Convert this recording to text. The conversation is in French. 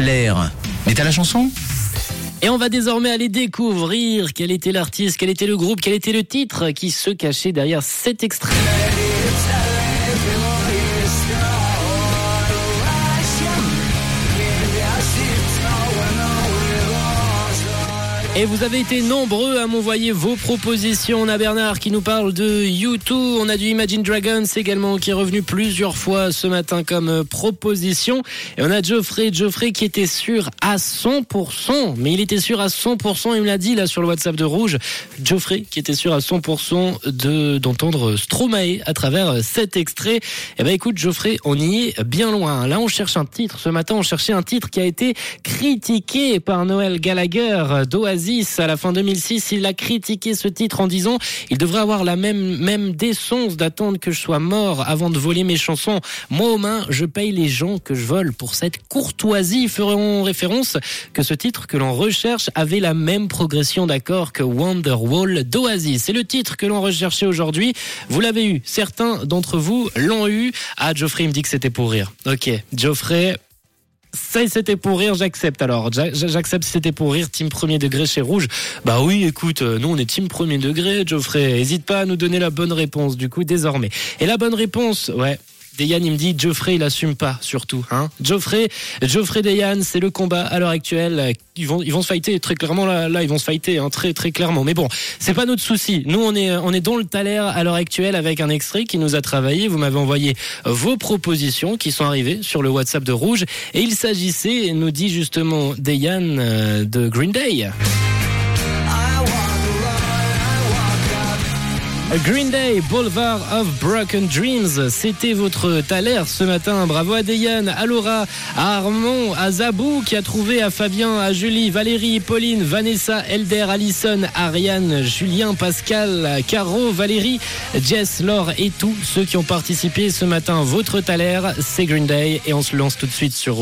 L'air. Mais t'as la chanson? Et on va désormais aller découvrir quel était l'artiste, quel était le groupe, quel était le titre qui se cachait derrière cet extrait. Et vous avez été nombreux à m'envoyer vos propositions. On a Bernard qui nous parle de U2. On a du Imagine Dragons également qui est revenu plusieurs fois ce matin comme euh, proposition. Et on a Geoffrey, Geoffrey qui était sûr à 100%. Mais il était sûr à 100%. Il me l'a dit là sur le WhatsApp de Rouge. Geoffrey qui était sûr à 100% de, d'entendre Stromae à travers euh, cet extrait. Eh ben écoute Geoffrey, on y est bien loin. Là on cherche un titre. Ce matin on cherchait un titre qui a été critiqué par Noël Gallagher d'Oasis à la fin 2006. Il a critiqué ce titre en disant il devrait avoir la même, même décence d'attendre que je sois mort avant de voler mes chansons. Moi, aux mains, je paye les gens que je vole pour cette courtoisie. Ferons référence que ce titre que l'on recherche avait la même progression d'accord que Wonderwall d'Oasis. C'est le titre que l'on recherchait aujourd'hui. Vous l'avez eu. Certains d'entre vous l'ont eu. Ah, Geoffrey me dit que c'était pour rire. Ok, Geoffrey, ça c'était pour rire, j'accepte alors. J'accepte si c'était pour rire, team premier degré chez Rouge. Bah oui, écoute, euh, nous on est team premier degré, Geoffrey. Hésite pas à nous donner la bonne réponse du coup désormais. Et la bonne réponse, ouais, Deyan, il me dit Geoffrey, il assume pas, surtout. Hein Geoffrey, Geoffrey Deyan, c'est le combat à l'heure actuelle. Ils vont, ils vont se fighter très clairement là, là ils vont se fighter hein, très, très clairement. Mais bon, c'est pas notre souci. Nous, on est, on est dans le taler à l'heure actuelle avec un extrait qui nous a travaillé. Vous m'avez envoyé vos propositions qui sont arrivées sur le WhatsApp de Rouge, et il s'agissait, nous dit justement Deyan euh, de Green Day. Green Day, Boulevard of Broken Dreams, c'était votre taler ce matin. Bravo à Deyan, à Laura, à Armand, à Zabou qui a trouvé à Fabien, à Julie, Valérie, Pauline, Vanessa, Elder, Alison, Ariane, Julien, Pascal, Caro, Valérie, Jess, Laure et tous ceux qui ont participé ce matin. Votre taler, c'est Green Day et on se lance tout de suite sur